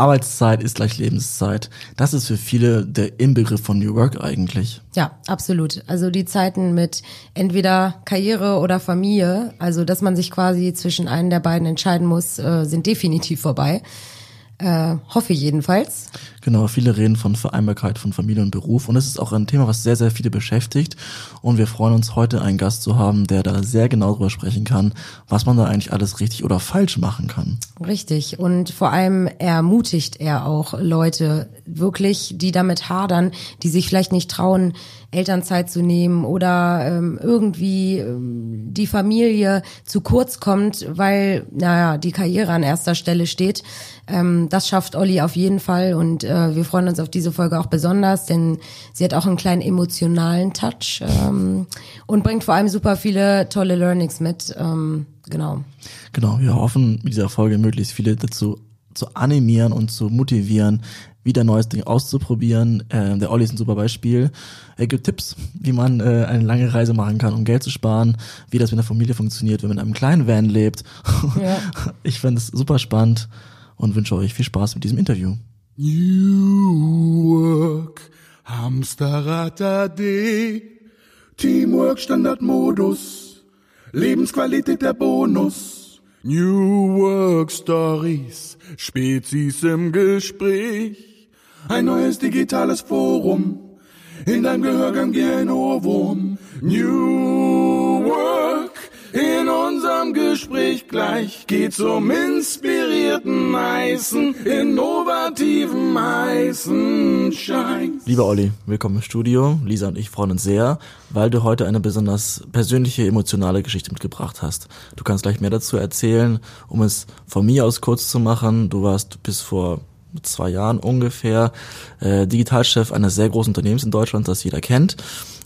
Arbeitszeit ist gleich Lebenszeit. Das ist für viele der Inbegriff von New Work eigentlich. Ja, absolut. Also die Zeiten mit entweder Karriere oder Familie, also dass man sich quasi zwischen einen der beiden entscheiden muss, äh, sind definitiv vorbei. Äh, hoffe jedenfalls. Genau, viele reden von Vereinbarkeit von Familie und Beruf und es ist auch ein Thema, was sehr, sehr viele beschäftigt und wir freuen uns heute einen Gast zu haben, der da sehr genau drüber sprechen kann, was man da eigentlich alles richtig oder falsch machen kann. Richtig und vor allem ermutigt er auch Leute wirklich, die damit hadern, die sich vielleicht nicht trauen, Elternzeit zu nehmen oder ähm, irgendwie ähm, die Familie zu kurz kommt, weil, naja, die Karriere an erster Stelle steht. Ähm, das schafft Olli auf jeden Fall und äh, wir freuen uns auf diese Folge auch besonders, denn sie hat auch einen kleinen emotionalen Touch ähm, und bringt vor allem super viele tolle Learnings mit. Ähm, genau. Genau, wir hoffen mit dieser Folge möglichst viele dazu zu animieren und zu motivieren, wieder neues Ding auszuprobieren. Äh, der Olli ist ein super Beispiel. Er gibt Tipps, wie man äh, eine lange Reise machen kann, um Geld zu sparen, wie das mit der Familie funktioniert, wenn man in einem kleinen Van lebt. Ja. Ich finde es super spannend und wünsche euch viel Spaß mit diesem Interview. New Work, Hamsterrad AD, Teamwork Standardmodus, Lebensqualität der Bonus. New Work Stories, Spezies im Gespräch. Ein neues digitales Forum. In deinem Gehörgang wie ein Ohrwurm. New Work. In unserem Gespräch gleich geht's um inspirierten heißen, innovativen heißen Scheiß. Lieber Olli, willkommen im Studio. Lisa und ich freuen uns sehr, weil du heute eine besonders persönliche, emotionale Geschichte mitgebracht hast. Du kannst gleich mehr dazu erzählen, um es von mir aus kurz zu machen. Du warst bis vor zwei Jahren ungefähr äh, Digitalchef eines sehr großen Unternehmens in Deutschland, das jeder kennt,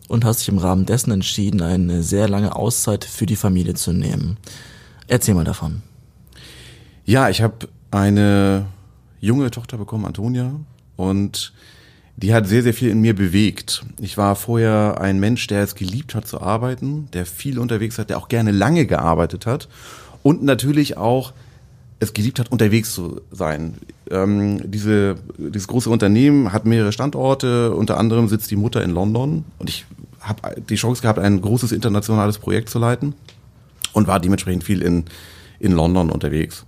und hast dich im Rahmen dessen entschieden, eine sehr lange Auszeit für die Familie zu nehmen. Erzähl mal davon. Ja, ich habe eine junge Tochter bekommen, Antonia, und die hat sehr, sehr viel in mir bewegt. Ich war vorher ein Mensch, der es geliebt hat zu arbeiten, der viel unterwegs hat, der auch gerne lange gearbeitet hat und natürlich auch es geliebt hat, unterwegs zu sein. Ähm, diese, dieses große Unternehmen hat mehrere Standorte, unter anderem sitzt die Mutter in London und ich habe die Chance gehabt, ein großes internationales Projekt zu leiten und war dementsprechend viel in, in London unterwegs.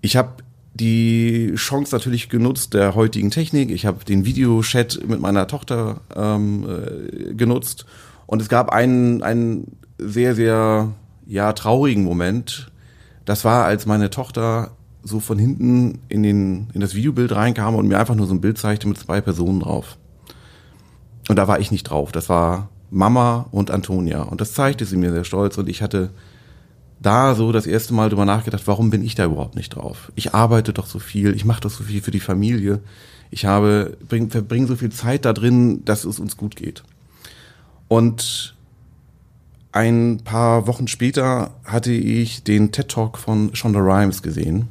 Ich habe die Chance natürlich genutzt der heutigen Technik. Ich habe den Videochat mit meiner Tochter ähm, äh, genutzt und es gab einen, einen sehr, sehr ja, traurigen Moment, das war, als meine Tochter so von hinten in, den, in das Videobild reinkam und mir einfach nur so ein Bild zeigte mit zwei Personen drauf. Und da war ich nicht drauf. Das war Mama und Antonia. Und das zeigte sie mir sehr stolz. Und ich hatte da so das erste Mal drüber nachgedacht, warum bin ich da überhaupt nicht drauf? Ich arbeite doch so viel, ich mache doch so viel für die Familie. Ich habe, bring, verbringe so viel Zeit da drin, dass es uns gut geht. Und ein paar Wochen später hatte ich den TED Talk von Shonda Rhimes gesehen.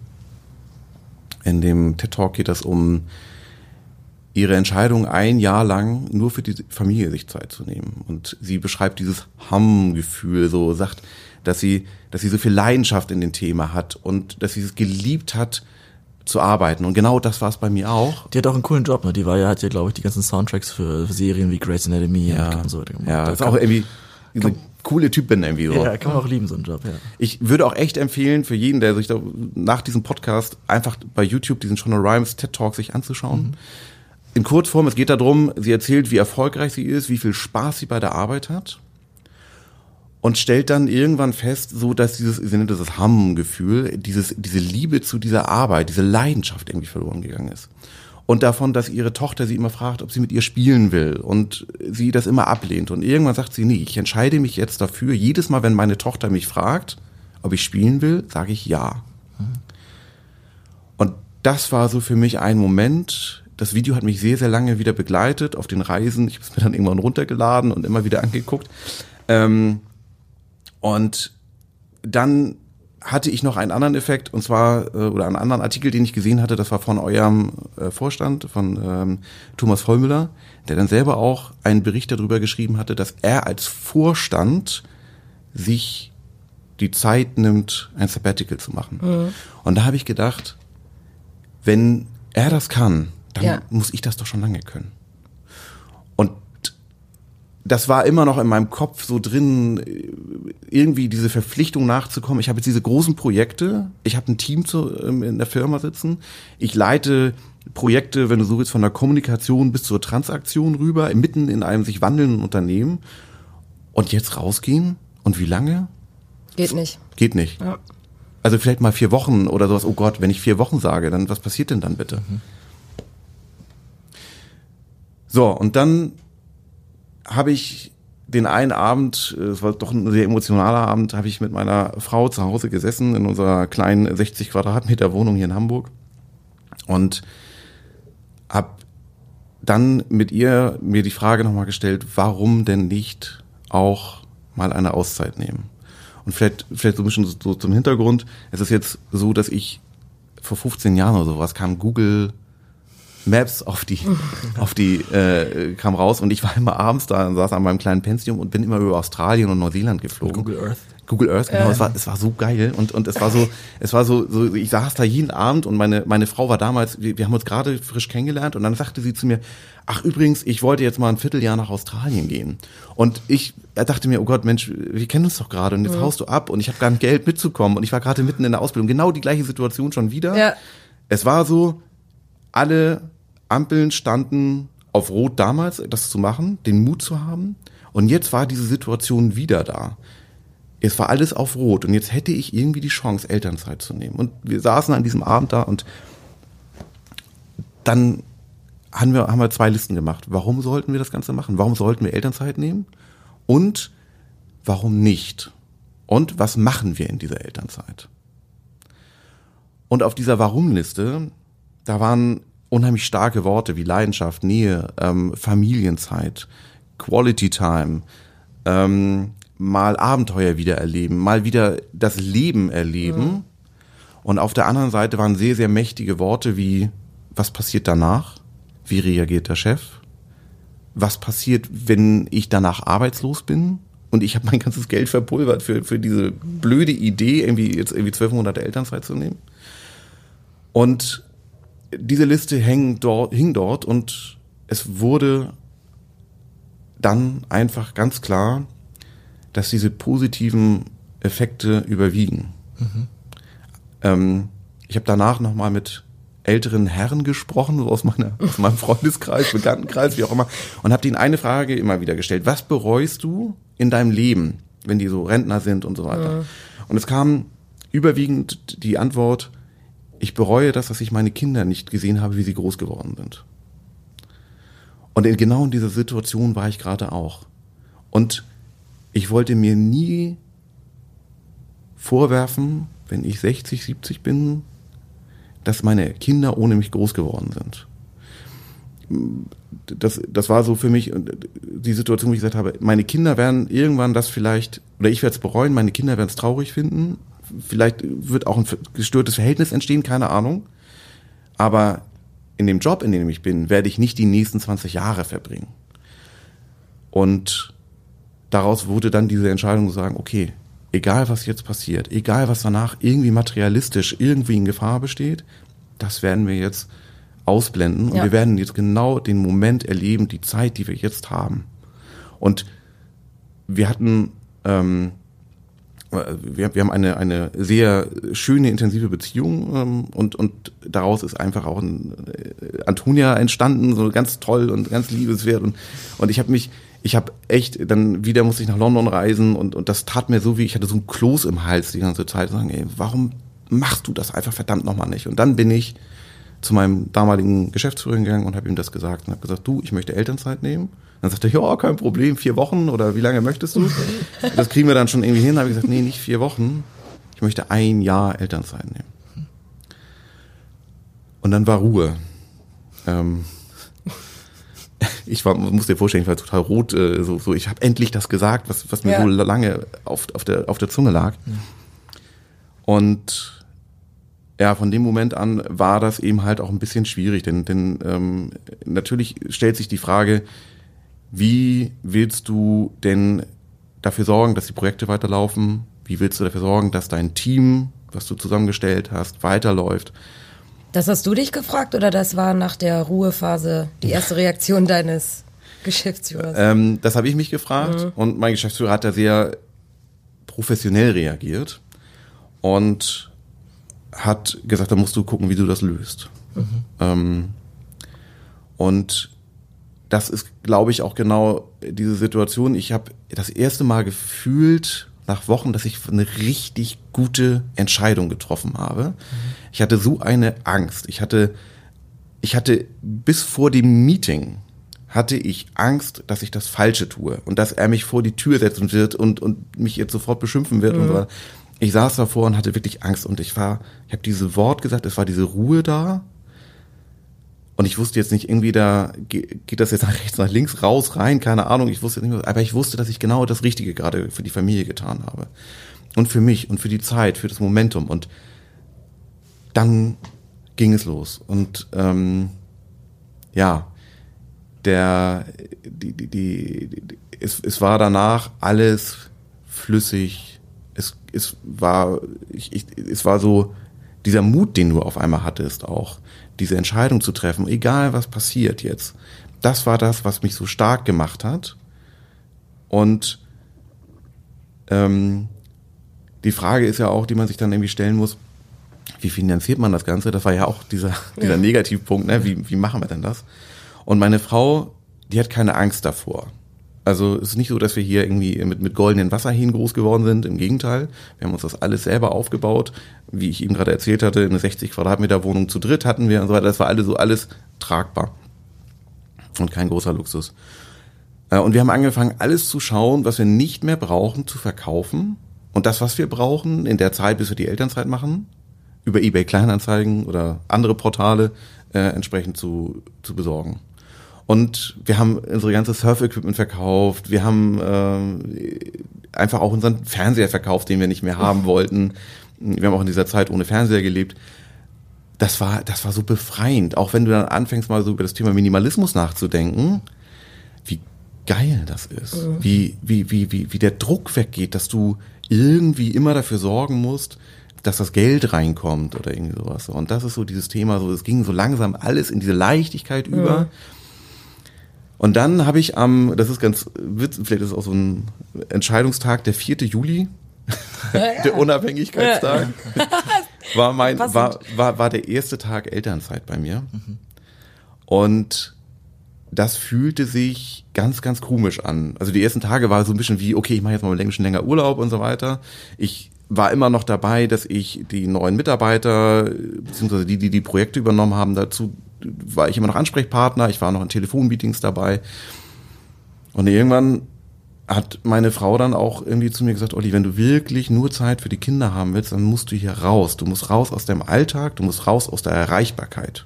In dem TED Talk geht es um ihre Entscheidung, ein Jahr lang nur für die Familie sich Zeit zu nehmen. Und sie beschreibt dieses Hamm-Gefühl, so sagt, dass sie, dass sie so viel Leidenschaft in dem Thema hat und dass sie es geliebt hat, zu arbeiten. Und genau das war es bei mir auch. Die hat auch einen coolen Job, ne? Die war ja, hat ja, glaube ich, die ganzen Soundtracks für Serien wie Grey's Anatomy ja. und so weiter gemacht. Ja, das ist auch irgendwie diese coole Typen irgendwie so. Ja, kann man auch lieben, so einen Job, ja. Ich würde auch echt empfehlen, für jeden, der sich da nach diesem Podcast einfach bei YouTube diesen Shonda Rhimes TED Talk sich anzuschauen. Mhm. In Kurzform, es geht darum, sie erzählt, wie erfolgreich sie ist, wie viel Spaß sie bei der Arbeit hat und stellt dann irgendwann fest, so dass dieses, sie nennt das das Hamm-Gefühl, dieses, diese Liebe zu dieser Arbeit, diese Leidenschaft irgendwie verloren gegangen ist und davon, dass ihre Tochter sie immer fragt, ob sie mit ihr spielen will und sie das immer ablehnt. Und irgendwann sagt sie, nee, ich entscheide mich jetzt dafür. Jedes Mal, wenn meine Tochter mich fragt, ob ich spielen will, sage ich ja. Und das war so für mich ein Moment. Das Video hat mich sehr, sehr lange wieder begleitet auf den Reisen. Ich habe es mir dann irgendwann runtergeladen und immer wieder angeguckt. Ähm, und dann hatte ich noch einen anderen Effekt und zwar äh, oder einen anderen Artikel, den ich gesehen hatte, das war von eurem äh, Vorstand, von ähm, Thomas Vollmüller, der dann selber auch einen Bericht darüber geschrieben hatte, dass er als Vorstand sich die Zeit nimmt, ein Sabbatical zu machen. Mhm. Und da habe ich gedacht, wenn er das kann, dann Ja. muss ich das doch schon lange können. Und das war immer noch in meinem Kopf so drin, irgendwie diese Verpflichtung nachzukommen. Ich habe jetzt diese großen Projekte, ich habe ein Team zu, ähm, in der Firma sitzen, ich leite Projekte, wenn du so willst, von der Kommunikation bis zur Transaktion rüber, mitten in einem sich wandelnden Unternehmen. Und jetzt rausgehen? Und wie lange? Geht nicht. Geht nicht. Ja. Also vielleicht mal vier Wochen oder sowas. Oh Gott, wenn ich vier Wochen sage, dann was passiert denn dann bitte? So, und dann habe ich den einen Abend, äh, es war doch ein sehr emotionaler Abend, habe ich mit meiner Frau zu Hause gesessen in unserer kleinen 60 Quadratmeter Wohnung hier in Hamburg und habe dann mit ihr mir die Frage nochmal gestellt, warum denn nicht auch mal eine Auszeit nehmen? Und vielleicht, vielleicht so ein bisschen so, so zum Hintergrund. Es ist jetzt so, dass ich vor 15 Jahren oder sowas kam Google Maps auf die, auf die, äh, kam raus und ich war immer abends da und saß an meinem kleinen Pensium und bin immer über Australien und Neuseeland geflogen. Google Earth. Google Earth, genau, es war, es war so geil und, und es war so, es war so, so, ich saß da jeden Abend und meine, meine Frau war damals, wir, wir haben uns gerade frisch kennengelernt und dann sagte sie zu mir, ach übrigens, ich wollte jetzt mal ein Vierteljahr nach Australien gehen. Und ich dachte mir, oh Gott, Mensch, wir kennen uns doch gerade und jetzt haust du ab und ich habe gar nicht Geld mitzukommen und ich war gerade mitten in der Ausbildung, genau die gleiche Situation schon wieder. Ja. Es war so, alle Ampeln standen auf Rot damals, das zu machen, den Mut zu haben. Und jetzt war diese Situation wieder da. Es war alles auf Rot und jetzt hätte ich irgendwie die Chance, Elternzeit zu nehmen. Und wir saßen an diesem Abend da und dann haben wir, haben wir zwei Listen gemacht. Warum sollten wir das Ganze machen? Warum sollten wir Elternzeit nehmen? Und warum nicht? Und was machen wir in dieser Elternzeit? Und auf dieser Warum-Liste, da waren unheimlich starke Worte wie Leidenschaft, Nähe, ähm, Familienzeit, Quality Time, ähm, mal Abenteuer wieder erleben, mal wieder das Leben erleben. Und auf der anderen Seite waren sehr, sehr mächtige Worte wie, was passiert danach? Wie reagiert der Chef? Was passiert, wenn ich danach arbeitslos bin? Und ich habe mein ganzes Geld verpulvert für, für diese blöde Idee, irgendwie jetzt irgendwie zwölf Monate Elternzeit zu nehmen. Und diese Liste hing dort, hing dort und es wurde dann einfach ganz klar, dass diese positiven Effekte überwiegen. Ähm, ich habe danach nochmal mit älteren Herren gesprochen, so aus, meiner, aus meinem Freundeskreis, Bekanntenkreis, wie auch immer, und habe ihnen eine Frage immer wieder gestellt. Was bereust du in deinem Leben, wenn die so Rentner sind und so weiter? Und es kam überwiegend die Antwort, ich bereue das, dass ich meine Kinder nicht gesehen habe, wie sie groß geworden sind. Und in genau in dieser Situation war ich gerade auch. Und ich wollte mir nie vorwerfen, wenn ich 60, 70 bin, dass meine Kinder ohne mich groß geworden sind. Das, das war so für mich die Situation, wo ich gesagt habe, meine Kinder werden irgendwann das vielleicht, oder ich werde es bereuen, meine Kinder werden es traurig finden, vielleicht wird auch ein gestörtes Verhältnis entstehen, keine Ahnung. Aber in dem Job, in dem ich bin, werde ich nicht die nächsten 20 Jahre verbringen. Und daraus wurde dann diese Entscheidung zu sagen, okay, egal was jetzt passiert, egal was danach irgendwie materialistisch irgendwie in Gefahr besteht, das werden wir jetzt ausblenden und Ja. wir werden jetzt genau den Moment erleben, die Zeit, die wir jetzt haben. Und wir hatten, ähm, wir, wir haben eine, eine sehr schöne, intensive Beziehung ähm, und, und daraus ist einfach auch ein äh, Antonia entstanden, so ganz toll und ganz liebeswert und, und ich habe mich, ich habe echt, dann wieder musste ich nach London reisen und, und das tat mir so wie, ich hatte so ein Kloß im Hals die ganze Zeit, sagen, ey, warum machst du das einfach verdammt nochmal nicht? Und dann bin ich zu meinem damaligen Geschäftsführer gegangen und habe ihm das gesagt und habe gesagt, du, ich möchte Elternzeit nehmen. Dann sagte er, ja, kein Problem, vier Wochen oder wie lange möchtest du? Das kriegen wir dann schon irgendwie hin. Da habe ich gesagt, nee, nicht vier Wochen. Ich möchte ein Jahr Elternzeit nehmen. Und dann war Ruhe. Ähm, ich war, muss dir vorstellen, ich war total rot. Äh, so, so, ich habe endlich das gesagt, was, was mir Ja. so lange auf, auf, der, auf der Zunge lag. Und ja, von dem Moment an war das eben halt auch ein bisschen schwierig, denn, denn ähm, natürlich stellt sich die Frage, wie willst du denn dafür sorgen, dass die Projekte weiterlaufen? Wie willst du dafür sorgen, dass dein Team, was du zusammengestellt hast, weiterläuft? Das hast du dich gefragt oder das war nach der Ruhephase die erste Reaktion deines Geschäftsführers? Ähm, das habe ich mich gefragt und mein Geschäftsführer hat da sehr professionell reagiert und hat gesagt, da musst du gucken, wie du das löst. Ähm, und das ist, glaube ich, auch genau diese Situation. Ich habe das erste Mal gefühlt nach Wochen, dass ich eine richtig gute Entscheidung getroffen habe. Ich hatte so eine Angst. Ich hatte, ich hatte bis vor dem Meeting hatte ich Angst, dass ich das Falsche tue und dass er mich vor die Tür setzen wird und, und mich jetzt sofort beschimpfen wird. Und so. Ich saß davor und hatte wirklich Angst und ich war, ich habe diese Wort gesagt, es war diese Ruhe da und ich wusste jetzt nicht irgendwie da, ge- geht das jetzt nach rechts, nach links, raus, rein, keine Ahnung, ich wusste nicht mehr, aber ich wusste, dass ich genau das Richtige gerade für die Familie getan habe. Und für mich und für die Zeit, für das Momentum. Und dann ging es los. Und ähm, ja, der, die, die, die, die es, es war danach alles flüssig. Es, es war, ich, ich, es war so dieser Mut, den du auf einmal hattest, auch diese Entscheidung zu treffen, egal was passiert jetzt. Das war das, was mich so stark gemacht hat. Und ähm, die Frage ist ja auch, die man sich dann irgendwie stellen muss, wie finanziert man das Ganze? Das war ja auch dieser, dieser Negativpunkt, ne? Wie, wie machen wir denn das? Und meine Frau, die hat keine Angst davor. Also es ist nicht so, dass wir hier irgendwie mit, mit goldenen Wasserhähnen groß geworden sind. Im Gegenteil, wir haben uns das alles selber aufgebaut. Wie ich eben gerade erzählt hatte, eine 60 Quadratmeter Wohnung zu dritt hatten wir und so weiter. Das war alles so alles tragbar. Und kein großer Luxus. Äh, Und wir haben angefangen, alles zu schauen, was wir nicht mehr brauchen, zu verkaufen. Und das, was wir brauchen, in der Zeit, bis wir die Elternzeit machen, über eBay Kleinanzeigen oder andere Portale äh, entsprechend zu, zu besorgen. Und wir haben unsere ganze Surf-Equipment verkauft. Wir haben äh, einfach auch unseren Fernseher verkauft, den wir nicht mehr haben wollten. Wir haben auch in dieser Zeit ohne Fernseher gelebt. Das war, das war so befreiend. Auch wenn du dann anfängst, mal so über das Thema Minimalismus nachzudenken, wie geil das ist. Wie, wie, wie, wie, wie der Druck weggeht, dass du irgendwie immer dafür sorgen musst, dass das Geld reinkommt oder irgendwie sowas. Und das ist so dieses Thema, so es ging so langsam alles in diese Leichtigkeit über. Und dann habe ich am, das ist ganz witzig, vielleicht ist es auch so ein Entscheidungstag, der 4. Juli, der Unabhängigkeitstag, war mein, Passend. war, war, war der erste Tag Elternzeit bei mir. Und das fühlte sich ganz, ganz komisch an. Also die ersten Tage war so ein bisschen wie, okay, ich mache jetzt mal ein bisschen länger Urlaub und so weiter. Ich war immer noch dabei, dass ich die neuen Mitarbeiter, beziehungsweise die, die die Projekte übernommen haben, dazu war ich immer noch Ansprechpartner, ich war noch in Telefonmeetings dabei. Und irgendwann hat meine Frau dann auch irgendwie zu mir gesagt, Olli, wenn du wirklich nur Zeit für die Kinder haben willst, dann musst du hier raus. Du musst raus aus deinem Alltag, du musst raus aus der Erreichbarkeit.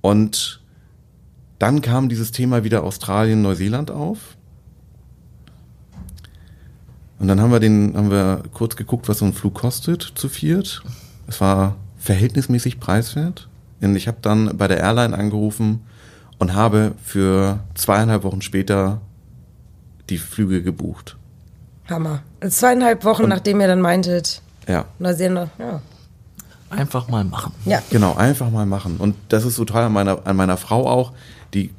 Und dann kam dieses Thema wieder Australien, Neuseeland auf. Und dann haben wir den, haben wir kurz geguckt, was so ein Flug kostet zu viert. Es war verhältnismäßig preiswert. Und ich habe dann bei der Airline angerufen und habe für zweieinhalb Wochen später die Flüge gebucht. Hammer. Zweieinhalb Wochen, nachdem ihr dann meintet, Ja, Neuseeland, ja. Einfach mal machen. Ja. genau, einfach mal machen. Und das ist so toll an meiner, an meiner Frau auch, die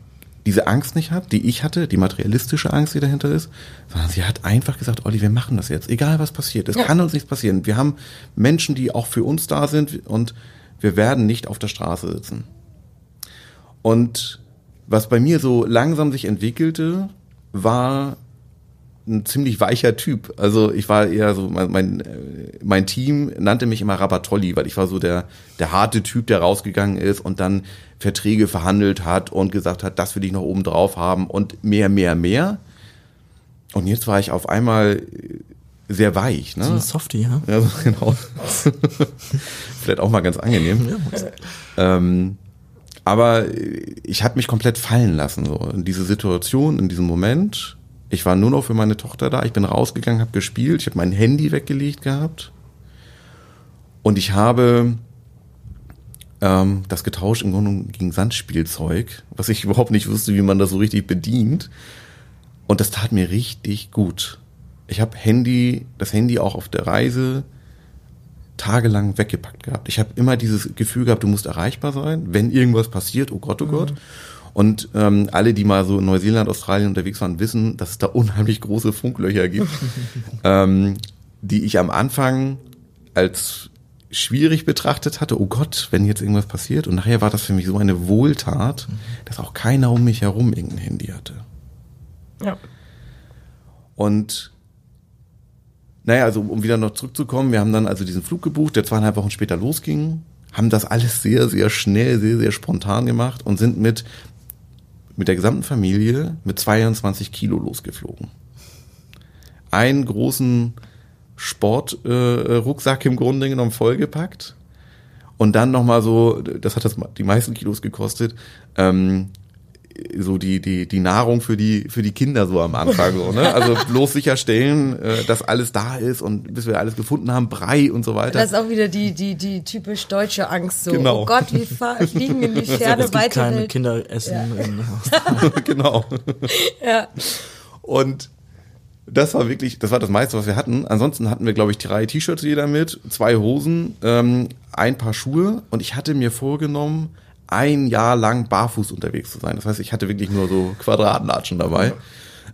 diese Angst nicht hat, die ich hatte, die materialistische Angst, die dahinter ist, sondern sie hat einfach gesagt, Olli, wir machen das jetzt, egal was passiert. Es Ja. kann uns nichts passieren. Wir haben Menschen, die auch für uns da sind und wir werden nicht auf der Straße sitzen. Und was bei mir so langsam sich entwickelte, war ein ziemlich weicher Typ. Also ich war eher so, mein, mein, mein Team nannte mich immer Rabatolli, weil ich war so der, der harte Typ, der rausgegangen ist und dann Verträge verhandelt hat und gesagt hat, das will ich noch oben drauf haben und mehr, mehr, mehr. Und jetzt war ich auf einmal sehr weich. So ein Ne? Softie, ja? Ja, so, genau. Vielleicht auch mal ganz angenehm. Ähm, aber ich habe mich komplett fallen lassen, so in diese Situation, in diesem Moment. Ich war nur noch für meine Tochter da. Ich bin rausgegangen, habe gespielt. Ich habe mein Handy weggelegt gehabt. Und ich habe ähm, das getauscht im Grunde gegen Sandspielzeug, was ich überhaupt nicht wusste, wie man das so richtig bedient. Und das tat mir richtig gut. Ich habe Handy, das Handy auch auf der Reise tagelang weggepackt gehabt. Ich habe immer dieses Gefühl gehabt, du musst erreichbar sein, wenn irgendwas passiert, oh Gott, oh Gott. Und ähm, alle, die mal so in Neuseeland, Australien unterwegs waren, wissen, dass es da unheimlich große Funklöcher gibt, ähm, die ich am Anfang als schwierig betrachtet hatte. Oh Gott, wenn jetzt irgendwas passiert. Und nachher war das für mich so eine Wohltat, dass auch keiner um mich herum irgendein Handy hatte. Ja. Und naja, also um wieder noch zurückzukommen, wir haben dann also diesen Flug gebucht, der zweieinhalb Wochen später losging, haben das alles sehr, sehr schnell, sehr, sehr spontan gemacht und sind mit, mit der gesamten Familie mit 22 Kilo losgeflogen. Einen großen Sportrucksack äh, im Grunde genommen vollgepackt und dann nochmal so, das hat das die meisten Kilos gekostet, ähm, so die die die Nahrung für die für die Kinder so am Anfang so ne also bloß sicherstellen äh, dass alles da ist und bis wir alles gefunden haben Brei und so weiter Das ist auch wieder die, die, die typisch deutsche Angst. So, Genau. oh Gott, wir fliegen in die Es Ferne gibt weiter. keine Welt. Kinderessen. In, genau Ja. und das war wirklich, das war das meiste, was wir hatten. Ansonsten hatten wir, glaube ich, drei T-Shirts jeder mit, zwei Hosen, ähm, ein paar Schuhe und ich hatte mir vorgenommen, ein Jahr lang barfuß unterwegs zu sein. Das heißt, ich hatte wirklich nur so Quadratlatschen dabei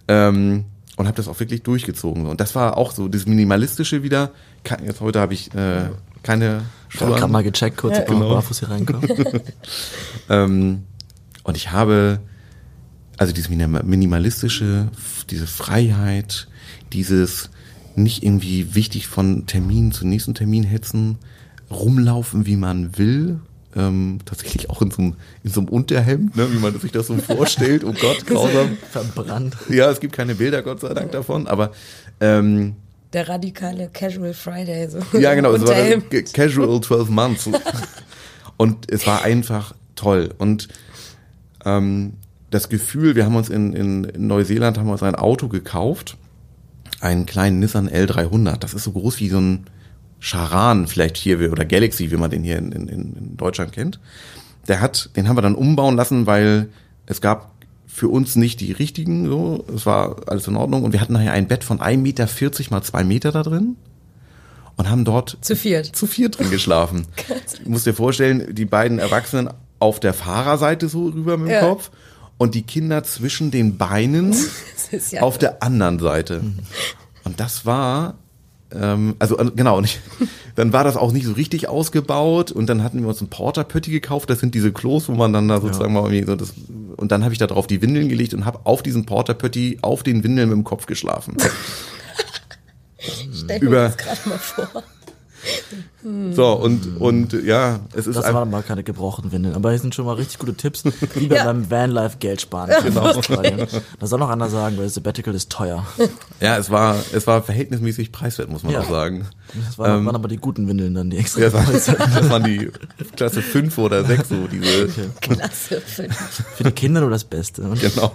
ähm, und habe das auch wirklich durchgezogen. Und das war auch so das Minimalistische wieder. Jetzt heute habe ich äh, keine ich Schuhe habe an. gerade mal gecheckt, kurz, ob man Genau. barfuß hier reinkommt. Ähm, und ich habe also dieses Minim- minimalistische, diese Freiheit, dieses nicht irgendwie wichtig von Termin zu nächsten Termin hetzen, rumlaufen, wie man will. Ähm, tatsächlich auch in so, einem, in so einem Unterhemd, ne, wie man sich das so vorstellt. Oh Gott, grausam. Verbrannt. Ja, es gibt keine Bilder, Gott sei Dank davon, aber ähm, Der radikale Casual Friday. So. ja, genau, es war Casual 12 Months. Und es war einfach toll. Und ähm, das Gefühl, wir haben uns in, in, in Neuseeland haben wir uns ein Auto gekauft, einen kleinen Nissan L300. Das ist so groß wie so ein Charan vielleicht hier oder Galaxy, wie man den hier in, in, in Deutschland kennt. Der hat, den haben wir dann umbauen lassen, weil es gab für uns nicht die richtigen, so, es war alles in Ordnung und wir hatten nachher ein Bett von 1,40 Meter mal 2 Meter da drin und haben dort Zu viert. zu vier drin geschlafen. Du musst dir vorstellen, die beiden Erwachsenen auf der Fahrerseite so rüber mit dem Ja. Kopf und die Kinder zwischen den Beinen ja auf der anderen Seite. Und das war, ähm, also äh, genau, und ich, dann war das auch nicht so richtig ausgebaut und dann hatten wir uns ein Porterpötti gekauft, das sind diese Klos, wo man dann da sozusagen mal irgendwie so das, und dann habe ich da drauf die Windeln gelegt und habe auf diesen Porterpötti auf den Windeln mit dem Kopf geschlafen. Stell mir über- das gerade mal vor. So, und, und ja, es ist Das einfach, waren mal keine gebrochenen Windeln. Aber hier sind schon mal richtig gute Tipps, wie bei Ja. beim Vanlife Geld sparen. Genau. Da soll noch einer sagen, weil Sabbatical ist teuer. ja, es war, es war verhältnismäßig preiswert, muss man Ja. auch sagen. Das waren, Ähm, waren aber die guten Windeln dann, die extra Ja, das, das waren die Klasse 5 oder 6, so diese, Klasse 5. Für die Kinder nur das Beste. Genau.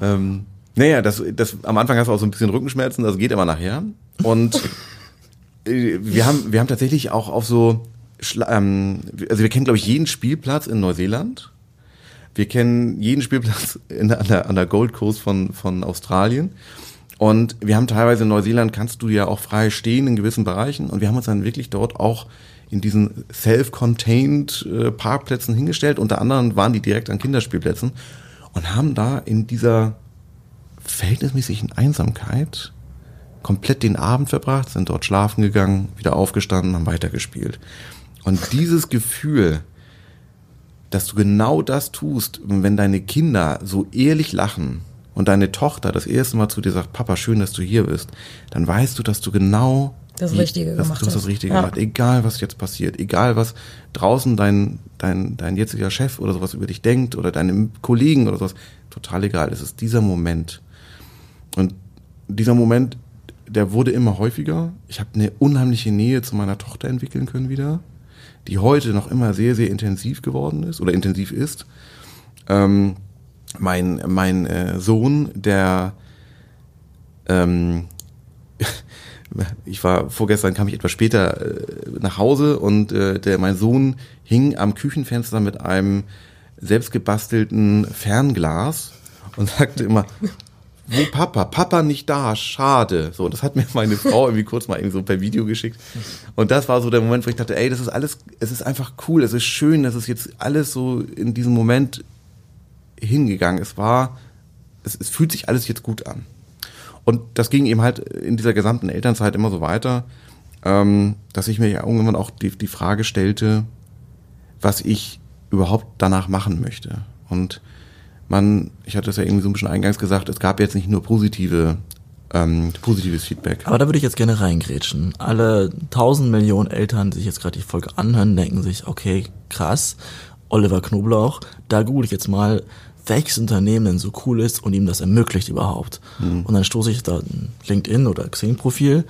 ähm, naja, das, das, am Anfang hast du auch so ein bisschen Rückenschmerzen, das geht immer nachher. Und wir haben, wir haben tatsächlich auch auf so, ähm, also wir kennen, glaube ich, jeden Spielplatz in Neuseeland. Wir kennen jeden Spielplatz in, an, der, an der Gold Coast von, von Australien. Und wir haben teilweise in Neuseeland, kannst du ja auch frei stehen in gewissen Bereichen. Und wir haben uns dann wirklich dort auch in diesen self-contained äh, Parkplätzen hingestellt. Unter anderem waren die direkt an Kinderspielplätzen und haben da in dieser verhältnismäßigen Einsamkeit komplett den Abend verbracht, sind dort schlafen gegangen, wieder aufgestanden, haben weitergespielt. Und dieses Gefühl, dass du genau das tust, wenn deine Kinder so ehrlich lachen und deine Tochter das erste Mal zu dir sagt, Papa, schön, dass du hier bist, dann weißt du, dass du genau Das Richtige dass gemacht du hast hast. das Richtige Ja. gemacht. Egal, was jetzt passiert, egal, was draußen dein, dein, dein jetziger Chef oder sowas über dich denkt oder deine Kollegen oder sowas, total egal. Es ist dieser Moment. Und dieser Moment, der wurde immer häufiger. Ich habe eine unheimliche Nähe zu meiner Tochter entwickeln können wieder, die heute noch immer sehr, sehr intensiv geworden ist oder intensiv ist. Ähm, mein mein äh, Sohn, der ähm, ich war vorgestern kam ich etwas später äh, nach Hause und äh, der mein Sohn hing am Küchenfenster mit einem selbstgebastelten Fernglas und sagte immer wo Papa? Papa nicht da, schade. So, das hat mir meine Frau irgendwie kurz mal irgendwie so per Video geschickt. Und das war so der Moment, wo ich dachte, ey, das ist alles, es ist einfach cool, es ist schön, dass es jetzt alles so in diesem Moment hingegangen. Es war, es, es fühlt sich alles jetzt gut an. Und das ging eben halt in dieser gesamten Elternzeit immer so weiter, ähm, dass ich mir ja irgendwann auch die, die Frage stellte, was ich überhaupt danach machen möchte. Und man, ich hatte es ja irgendwie so ein bisschen eingangs gesagt, es gab jetzt nicht nur positive ähm, positives Feedback. Aber da würde ich jetzt gerne reingrätschen. Alle tausend Millionen Eltern, die sich jetzt gerade die Folge anhören, denken sich, okay, krass, Oliver Knoblauch, da google ich jetzt mal, welches Unternehmen denn so cool ist und ihm das ermöglicht überhaupt. Mhm. Und dann stoße ich da ein LinkedIn oder Xing-Profil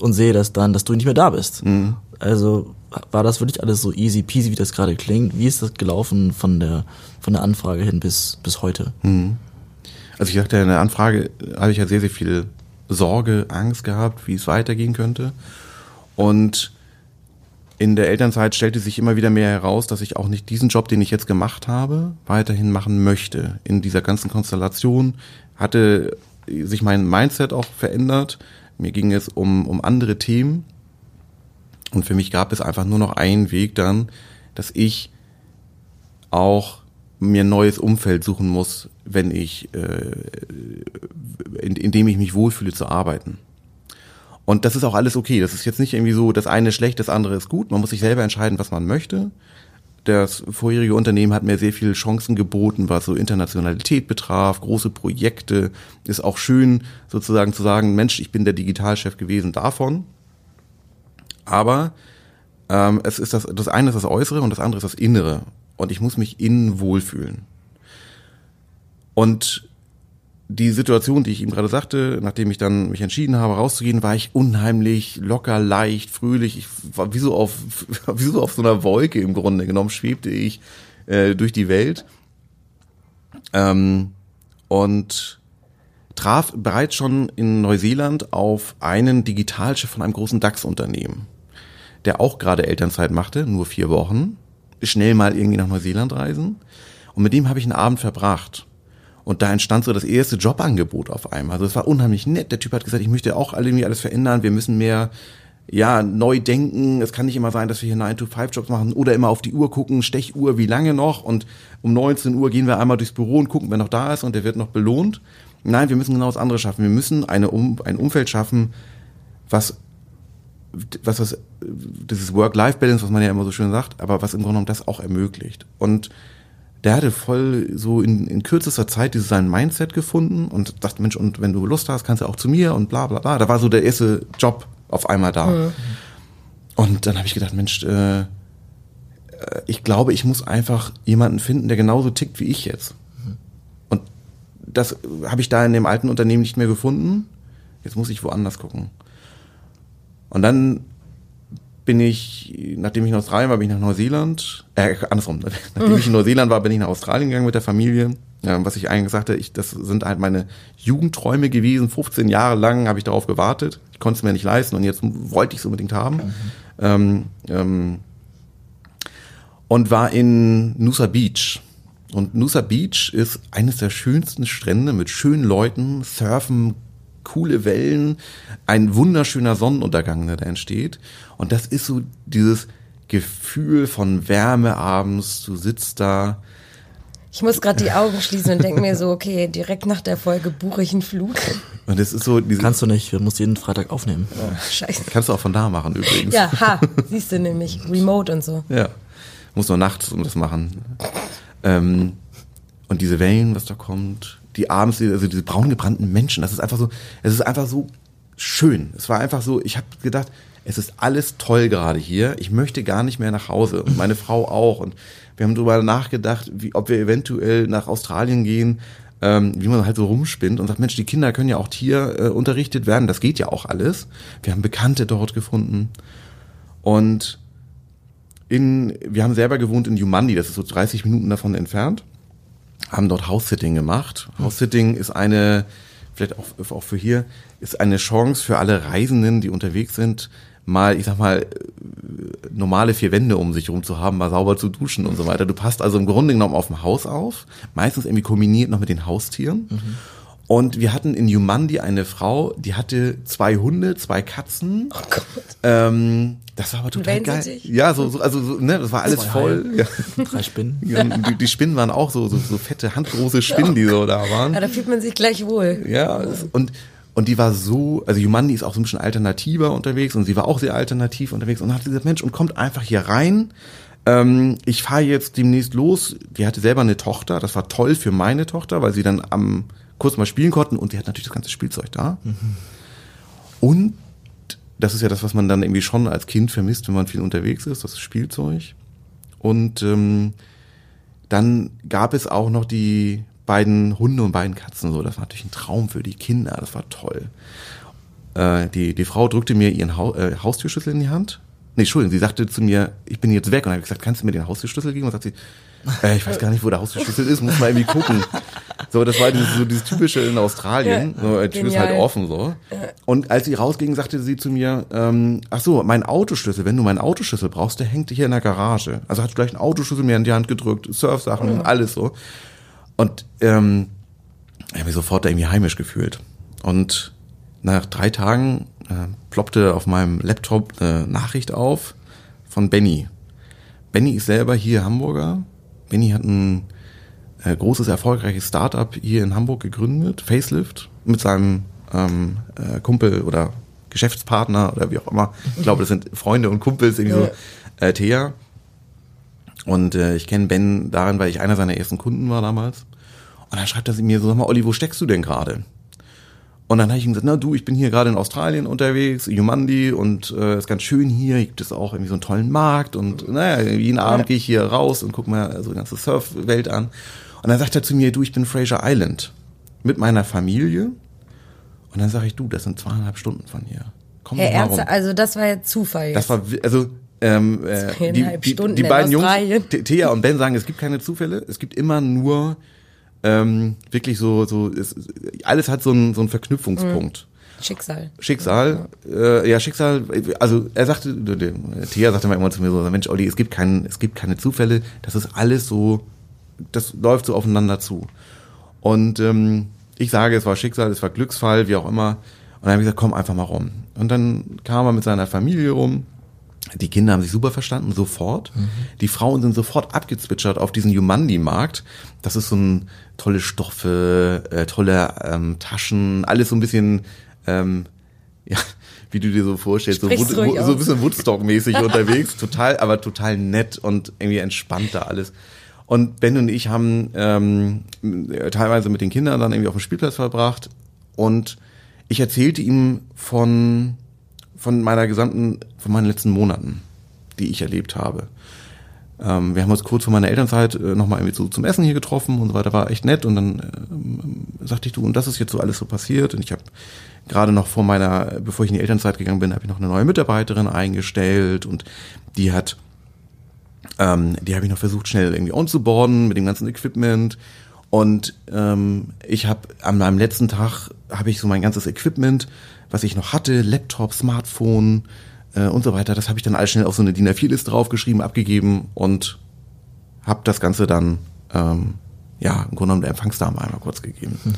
und sehe das dann, dass du nicht mehr da bist. Mhm. Also war das wirklich alles so easy peasy, wie das gerade klingt? Wie ist das gelaufen von der, von der Anfrage hin bis, bis heute? Mhm. Also ich sagte, in der Anfrage habe ich ja sehr, sehr viel Sorge, Angst gehabt, wie es weitergehen könnte. Und in der Elternzeit stellte sich immer wieder mehr heraus, dass ich auch nicht diesen Job, den ich jetzt gemacht habe, weiterhin machen möchte. In dieser ganzen Konstellation hatte sich mein Mindset auch verändert. Mir ging es um, um andere Themen. Und für mich gab es einfach nur noch einen Weg dann, dass ich auch mir ein neues Umfeld suchen muss, wenn ich, äh, in, in dem ich mich wohlfühle zu arbeiten. Und das ist auch alles okay. Das ist jetzt nicht irgendwie so, das eine ist schlecht, das andere ist gut. Man muss sich selber entscheiden, was man möchte. Das vorherige Unternehmen hat mir sehr viele Chancen geboten, was so Internationalität betraf, große Projekte. Ist auch schön, sozusagen zu sagen, Mensch, ich bin der Digitalchef gewesen davon. Aber ähm, es ist das, das eine ist das Äußere und das andere ist das Innere. Und ich muss mich innen wohlfühlen. Und die Situation, die ich ihm gerade sagte, nachdem ich dann mich entschieden habe, rauszugehen, war ich unheimlich locker, leicht, fröhlich. Ich war wie so auf, wie so auf so einer Wolke im Grunde genommen, schwebte ich äh, durch die Welt. Ähm, und traf bereits schon in Neuseeland auf einen Digitalchef von einem großen DAX-Unternehmen, der auch gerade Elternzeit machte, nur vier Wochen, schnell mal irgendwie nach Neuseeland reisen. Und mit dem habe ich einen Abend verbracht. Und da entstand so das erste Jobangebot auf einmal. Also es war unheimlich nett. Der Typ hat gesagt, ich möchte auch irgendwie alles verändern. Wir müssen mehr, ja, neu denken. Es kann nicht immer sein, dass wir hier 9-to-5-Jobs machen oder immer auf die Uhr gucken, Stechuhr, wie lange noch? Und um 19 Uhr gehen wir einmal durchs Büro und gucken, wer noch da ist und der wird noch belohnt. Nein, wir müssen genau das andere schaffen. Wir müssen eine um, ein Umfeld schaffen, was was was dieses Work-Life-Balance, was man ja immer so schön sagt, aber was im Grunde genommen das auch ermöglicht. Und der hatte voll so in, in kürzester Zeit dieses sein Mindset gefunden und dachte, Mensch, und wenn du Lust hast, kannst du auch zu mir und bla bla bla. Da war so der erste Job auf einmal da. Mhm. Und dann habe ich gedacht, Mensch, äh, äh, ich glaube, ich muss einfach jemanden finden, der genauso tickt wie ich jetzt. Mhm. Und das habe ich da in dem alten Unternehmen nicht mehr gefunden. Jetzt muss ich woanders gucken. Und dann bin ich, nachdem ich in Australien war, bin ich nach Neuseeland, äh, andersrum, nachdem ich in Neuseeland war, bin ich nach Australien gegangen mit der Familie. Ja, was ich eigentlich sagte, ich, das sind halt meine Jugendträume gewesen. 15 Jahre lang habe ich darauf gewartet. Ich konnte es mir nicht leisten und jetzt wollte ich es unbedingt haben. Mhm. Ähm, ähm, und war in Nusa Beach. Und Nusa Beach ist eines der schönsten Strände mit schönen Leuten, Surfen, coole Wellen, ein wunderschöner Sonnenuntergang, der da entsteht. Und das ist so dieses Gefühl von Wärme abends, du sitzt da. Ich muss gerade die Augen schließen und denke mir so, okay, direkt nach der Folge buche ich einen Flug. Und es ist so diese Kannst du nicht, wir musst jeden Freitag aufnehmen. Oh, scheiße. Kannst du auch von da machen übrigens. Ja, ha, siehst du nämlich, remote und so. Ja. Muss nur nachts um das machen. Ähm, und diese Wellen, was da kommt, die abends, also diese braun gebrannten Menschen, das ist einfach so, es ist einfach so schön. Es war einfach so, ich habe gedacht, es ist alles toll gerade hier. Ich möchte gar nicht mehr nach Hause und meine Frau auch. Und wir haben darüber nachgedacht, wie, ob wir eventuell nach Australien gehen, ähm, wie man halt so rumspinnt und sagt, Mensch, die Kinder können ja auch hier äh, unterrichtet werden. Das geht ja auch alles. Wir haben Bekannte dort gefunden und in, wir haben selber gewohnt in Jumandi, das ist so 30 Minuten davon entfernt haben dort House-Sitting gemacht. House-Sitting ist eine, vielleicht auch, auch für hier, ist eine Chance für alle Reisenden, die unterwegs sind, mal, ich sag mal, normale vier Wände um sich rum zu haben, mal sauber zu duschen und so weiter. Du passt also im Grunde genommen auf dem Haus auf, meistens irgendwie kombiniert noch mit den Haustieren. Mhm. Und wir hatten in Humandi eine Frau, die hatte zwei Hunde, zwei Katzen. Oh Gott. Ähm, das war aber total geil. Ja, so, so, also so, ne, das war alles zwei voll. Ja. Drei Spinnen. Ja, die, die, Spinnen waren auch so, so, so fette, handgroße Spinnen, die so da waren. Ja, da fühlt man sich gleich wohl. Ja, und und die war so, also Humandi ist auch so ein bisschen alternativer unterwegs und sie war auch sehr alternativ unterwegs und hat gesagt, Mensch, und kommt einfach hier rein. Ähm, ich fahre jetzt demnächst los. Die hatte selber eine Tochter, das war toll für meine Tochter, weil sie dann am kurz mal spielen konnten und die hat natürlich das ganze Spielzeug da. Mhm. Und das ist ja das, was man dann irgendwie schon als Kind vermisst, wenn man viel unterwegs ist, das Spielzeug. Und ähm, dann gab es auch noch die beiden Hunde und beiden Katzen. So, das war natürlich ein Traum für die Kinder. Das war toll. Äh, die die Frau drückte mir ihren ha äh, Haustürschlüssel in die Hand. Nee, Entschuldigung, sie sagte zu mir, ich bin jetzt weg. Und habe gesagt, kannst du mir den Haustürschlüssel geben? Und sagt sie, äh, ich weiß gar nicht, wo der Haustürschlüssel ist, muss mal irgendwie gucken. So, das war dieses, so dieses typische in Australien. Ja, so, die Tür ist halt offen so. Und als sie rausging, sagte sie zu mir, ähm, ach so, mein Autoschlüssel, wenn du meinen Autoschlüssel brauchst, der hängt hier in der Garage. Also hat gleich einen Autoschlüssel mir in die Hand gedrückt, Surfsachen, mhm. alles so. Und ähm, ich habe mich sofort irgendwie heimisch gefühlt. Und nach drei Tagen äh, ploppte auf meinem Laptop eine Nachricht auf von Benny. Benny ist selber hier Hamburger. Benny hat ein äh, großes, erfolgreiches Startup hier in Hamburg gegründet, Facelift, mit seinem ähm, äh, Kumpel oder Geschäftspartner oder wie auch immer. Ich glaube, das sind Freunde und Kumpels, irgendwie so, äh, Thea. Und äh, ich kenne Ben darin, weil ich einer seiner ersten Kunden war damals. Und dann schreibt er mir so, sag mal, Olli, wo steckst du denn gerade? Und dann habe ich ihm gesagt, na du, ich bin hier gerade in Australien unterwegs, Yumandi und äh, ist ganz schön hier, gibt es auch irgendwie so einen tollen Markt und naja, jeden Abend gehe ich hier raus und guck mir so die ganze Surfwelt an. Und dann sagt er zu mir, du, ich bin Fraser Island mit meiner Familie. Und dann sage ich, du, das sind zweieinhalb Stunden von hier. Komm Herr Ernst, also das war ja Zufall. Das war, also ähm, äh, die, die, die beiden Jungs, Thea und Ben sagen, es gibt keine Zufälle, es gibt immer nur ähm, wirklich so, so es, alles hat so einen, so einen Verknüpfungspunkt. Mhm. Schicksal. Schicksal, äh, ja Schicksal. Also er sagte, Thea sagte mal immer zu mir so, Mensch, Olli, es gibt keinen, es gibt keine Zufälle. Das ist alles so, das läuft so aufeinander zu. Und ähm, ich sage, es war Schicksal, es war Glücksfall, wie auch immer. Und dann habe ich gesagt, komm einfach mal rum. Und dann kam er mit seiner Familie rum die Kinder haben sich super verstanden, sofort. Mhm. Die Frauen sind sofort abgezwitschert auf diesen Yumandi-Markt. Das ist so ein tolle Stoffe, äh, tolle ähm, Taschen, alles so ein bisschen, ähm, ja, wie du dir so vorstellst, so, so ein bisschen Woodstock-mäßig unterwegs, total, aber total nett und irgendwie entspannter alles. Und Ben und ich haben ähm, teilweise mit den Kindern dann irgendwie auf dem Spielplatz verbracht und ich erzählte ihm von von meiner gesamten, von meinen letzten Monaten, die ich erlebt habe. Ähm, wir haben uns kurz vor meiner Elternzeit äh, nochmal irgendwie so zum Essen hier getroffen und so weiter, war echt nett. Und dann äh, sagte ich, du, und das ist jetzt so alles so passiert. Und ich habe gerade noch vor meiner, bevor ich in die Elternzeit gegangen bin, habe ich noch eine neue Mitarbeiterin eingestellt. Und die hat, ähm, die habe ich noch versucht schnell irgendwie onzuboarden mit dem ganzen Equipment. Und ähm, ich habe an meinem letzten Tag habe ich so mein ganzes Equipment was ich noch hatte, Laptop, Smartphone äh, und so weiter, das habe ich dann alles schnell auf so eine DIN A4-Liste draufgeschrieben, abgegeben und habe das Ganze dann ähm, ja im Grunde genommen der Empfangsdame einmal kurz gegeben. Hm.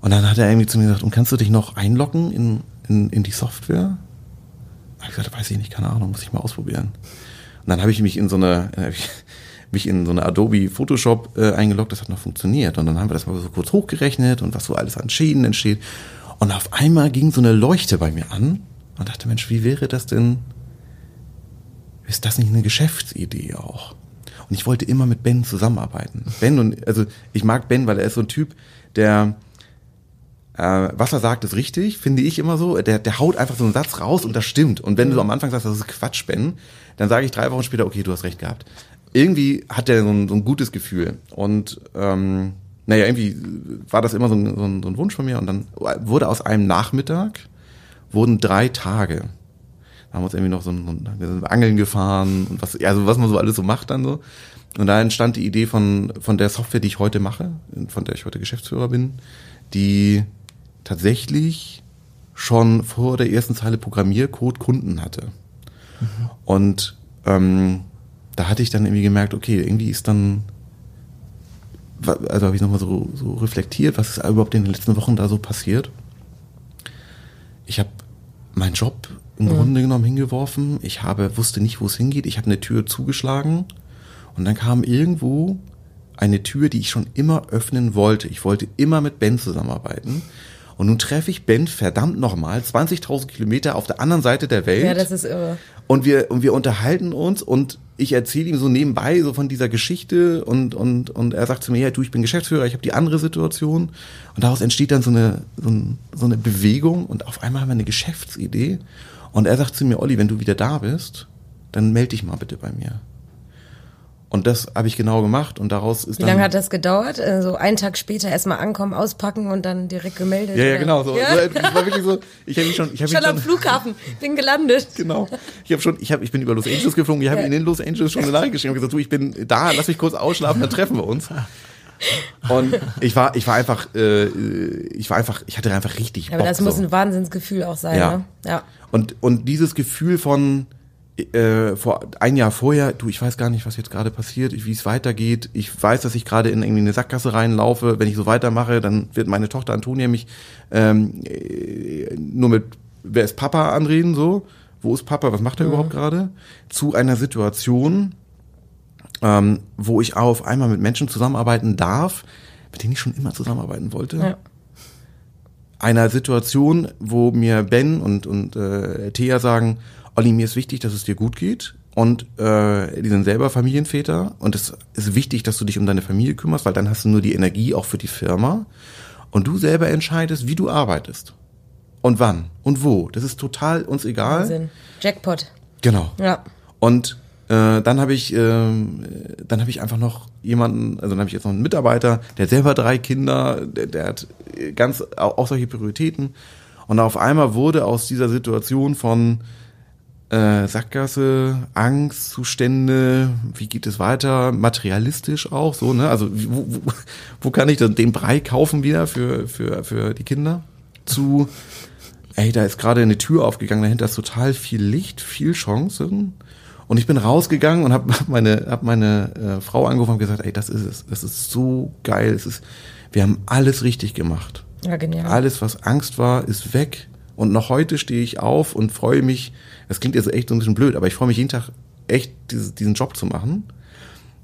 Und dann hat er irgendwie zu mir gesagt, und kannst du dich noch einloggen in, in, in die Software? Hab ich gesagt, weiß ich nicht, keine Ahnung, muss ich mal ausprobieren. Und dann habe ich mich in so eine, mich in so eine Adobe Photoshop äh, eingeloggt, das hat noch funktioniert. Und dann haben wir das mal so kurz hochgerechnet und was so alles an Schäden entsteht. Und auf einmal ging so eine Leuchte bei mir an und dachte, Mensch, wie wäre das denn? Ist das nicht eine Geschäftsidee auch? Und ich wollte immer mit Ben zusammenarbeiten. Ben und, also ich mag Ben, weil er ist so ein Typ, der, äh, was er sagt, ist richtig, finde ich immer so. Der, der haut einfach so einen Satz raus und das stimmt. Und wenn du am Anfang sagst, das ist Quatsch, Ben, dann sage ich drei Wochen später, okay, du hast recht gehabt. Irgendwie hat er so ein, so ein gutes Gefühl. Und ähm, naja, irgendwie war das immer so ein, so, ein, so ein, Wunsch von mir und dann wurde aus einem Nachmittag wurden drei Tage. Da haben wir uns irgendwie noch so ein, wir sind Angeln gefahren und was, also was man so alles so macht dann so. Und da entstand die Idee von, von der Software, die ich heute mache, von der ich heute Geschäftsführer bin, die tatsächlich schon vor der ersten Zeile Programmiercode Kunden hatte. Mhm. Und ähm, da hatte ich dann irgendwie gemerkt, okay, irgendwie ist dann also habe ich nochmal so, so reflektiert, was ist überhaupt in den letzten Wochen da so passiert. Ich habe meinen Job im mhm. Grunde genommen hingeworfen. Ich habe, wusste nicht, wo es hingeht. Ich habe eine Tür zugeschlagen und dann kam irgendwo eine Tür, die ich schon immer öffnen wollte. Ich wollte immer mit Ben zusammenarbeiten. Und nun treffe ich Ben verdammt nochmal 20.000 Kilometer auf der anderen Seite der Welt. Ja, das ist irre. Und wir, und wir unterhalten uns und ich erzähle ihm so nebenbei so von dieser Geschichte und, und, und er sagt zu mir, ja, du, ich bin Geschäftsführer, ich habe die andere Situation. Und daraus entsteht dann so eine, so, ein, so eine Bewegung und auf einmal haben wir eine Geschäftsidee. Und er sagt zu mir, Olli, wenn du wieder da bist, dann melde dich mal bitte bei mir. Und das habe ich genau gemacht und daraus ist Wie lange hat das gedauert? So also einen Tag später erstmal ankommen, auspacken und dann direkt gemeldet? Ja, ja, genau. So. Ja? So, war wirklich so. Ich habe schon. Ich schon mich am Flughafen, bin gelandet. Genau. Ich habe schon. Ich habe. Ich bin über Los Angeles geflogen. Ich habe ja. in Los Angeles schon eine Nachricht geschrieben und gesagt, du, ich bin da. Lass mich kurz ausschlafen, dann treffen wir uns. Und ich war, ich war einfach, äh, ich war einfach, ich hatte einfach richtig. Ja, aber Bock, das muss so. ein Wahnsinnsgefühl auch sein. Ja. Ne? ja. Und und dieses Gefühl von äh, vor ein Jahr vorher, du, ich weiß gar nicht, was jetzt gerade passiert, wie es weitergeht. Ich weiß, dass ich gerade in irgendwie eine Sackgasse reinlaufe. Wenn ich so weitermache, dann wird meine Tochter Antonia mich ähm, äh, nur mit wer ist Papa anreden, so. Wo ist Papa? Was macht er mhm. überhaupt gerade? Zu einer Situation, ähm, wo ich auf einmal mit Menschen zusammenarbeiten darf, mit denen ich schon immer zusammenarbeiten wollte. Ja. Einer Situation, wo mir Ben und, und äh, Thea sagen, Olli, mir ist wichtig, dass es dir gut geht. Und äh, die sind selber Familienväter und es ist wichtig, dass du dich um deine Familie kümmerst, weil dann hast du nur die Energie auch für die Firma. Und du selber entscheidest, wie du arbeitest. Und wann und wo. Das ist total uns egal. Wahnsinn. Jackpot. Genau. Ja. Und äh, dann habe ich, äh, dann ich einfach noch jemanden, also dann habe ich jetzt noch einen Mitarbeiter, der hat selber drei Kinder, der, der hat ganz auch, solche Prioritäten. Und auf einmal wurde aus dieser Situation von äh, Sackgasse, Angstzustände, wie geht es weiter, materialistisch auch so, ne? Also wo, wo, wo kann ich den Brei kaufen wieder für, für, für die Kinder? Zu, ey, da ist gerade eine Tür aufgegangen, dahinter ist total viel Licht, viel Chancen. Und ich bin rausgegangen und habe meine, hab meine äh, Frau angerufen und gesagt, ey, das ist es, das ist so geil, es ist, wir haben alles richtig gemacht. Ja, genial. Alles, was Angst war, ist weg. Und noch heute stehe ich auf und freue mich, das klingt jetzt echt so ein bisschen blöd, aber ich freue mich jeden Tag echt, diesen Job zu machen.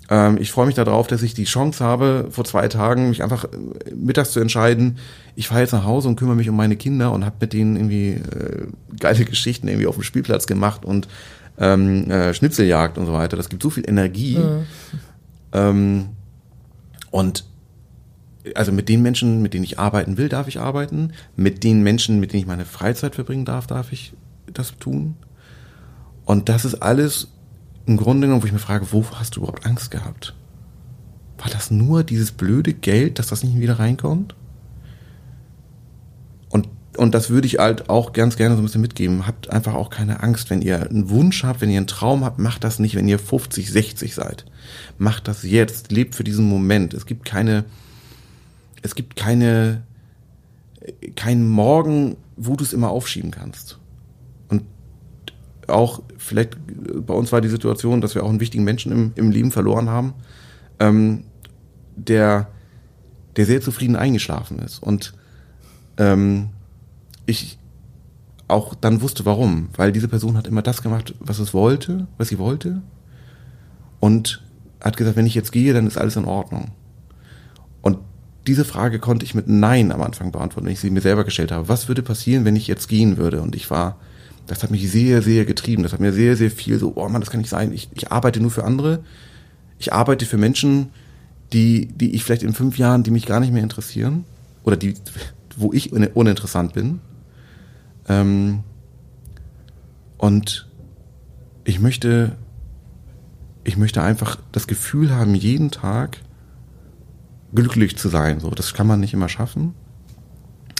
Ähm, ich freue mich darauf, dass ich die Chance habe, vor zwei Tagen mich einfach äh, mittags zu entscheiden, ich fahre jetzt nach Hause und kümmere mich um meine Kinder und habe mit denen irgendwie äh, geile Geschichten irgendwie auf dem Spielplatz gemacht und ähm, äh, Schnitzeljagd und so weiter. Das gibt so viel Energie. Mhm. Ähm, und also mit den Menschen, mit denen ich arbeiten will, darf ich arbeiten. Mit den Menschen, mit denen ich meine Freizeit verbringen darf, darf ich das tun. Und das ist alles im Grunde genommen, wo ich mir frage, wo hast du überhaupt Angst gehabt? War das nur dieses blöde Geld, dass das nicht wieder reinkommt? Und, das würde ich halt auch ganz gerne so ein bisschen mitgeben. Habt einfach auch keine Angst, wenn ihr einen Wunsch habt, wenn ihr einen Traum habt, macht das nicht, wenn ihr 50, 60 seid. Macht das jetzt, lebt für diesen Moment. Es gibt keine, es gibt keine, keinen Morgen, wo du es immer aufschieben kannst. Und auch, vielleicht, bei uns war die Situation, dass wir auch einen wichtigen Menschen im, im Leben verloren haben, ähm, der, der sehr zufrieden eingeschlafen ist. Und ähm, ich auch dann wusste, warum. Weil diese Person hat immer das gemacht, was es wollte, was sie wollte. Und hat gesagt, wenn ich jetzt gehe, dann ist alles in Ordnung. Und diese Frage konnte ich mit Nein am Anfang beantworten, wenn ich sie mir selber gestellt habe. Was würde passieren, wenn ich jetzt gehen würde? Und ich war, das hat mich sehr, sehr getrieben. Das hat mir sehr, sehr viel so, oh Mann, das kann nicht sein. Ich, ich arbeite nur für andere. Ich arbeite für Menschen, die, die ich vielleicht in fünf Jahren, die mich gar nicht mehr interessieren. Oder die, wo ich uninteressant bin. Ähm, und ich möchte, ich möchte einfach das Gefühl haben, jeden Tag, glücklich zu sein. So, das kann man nicht immer schaffen.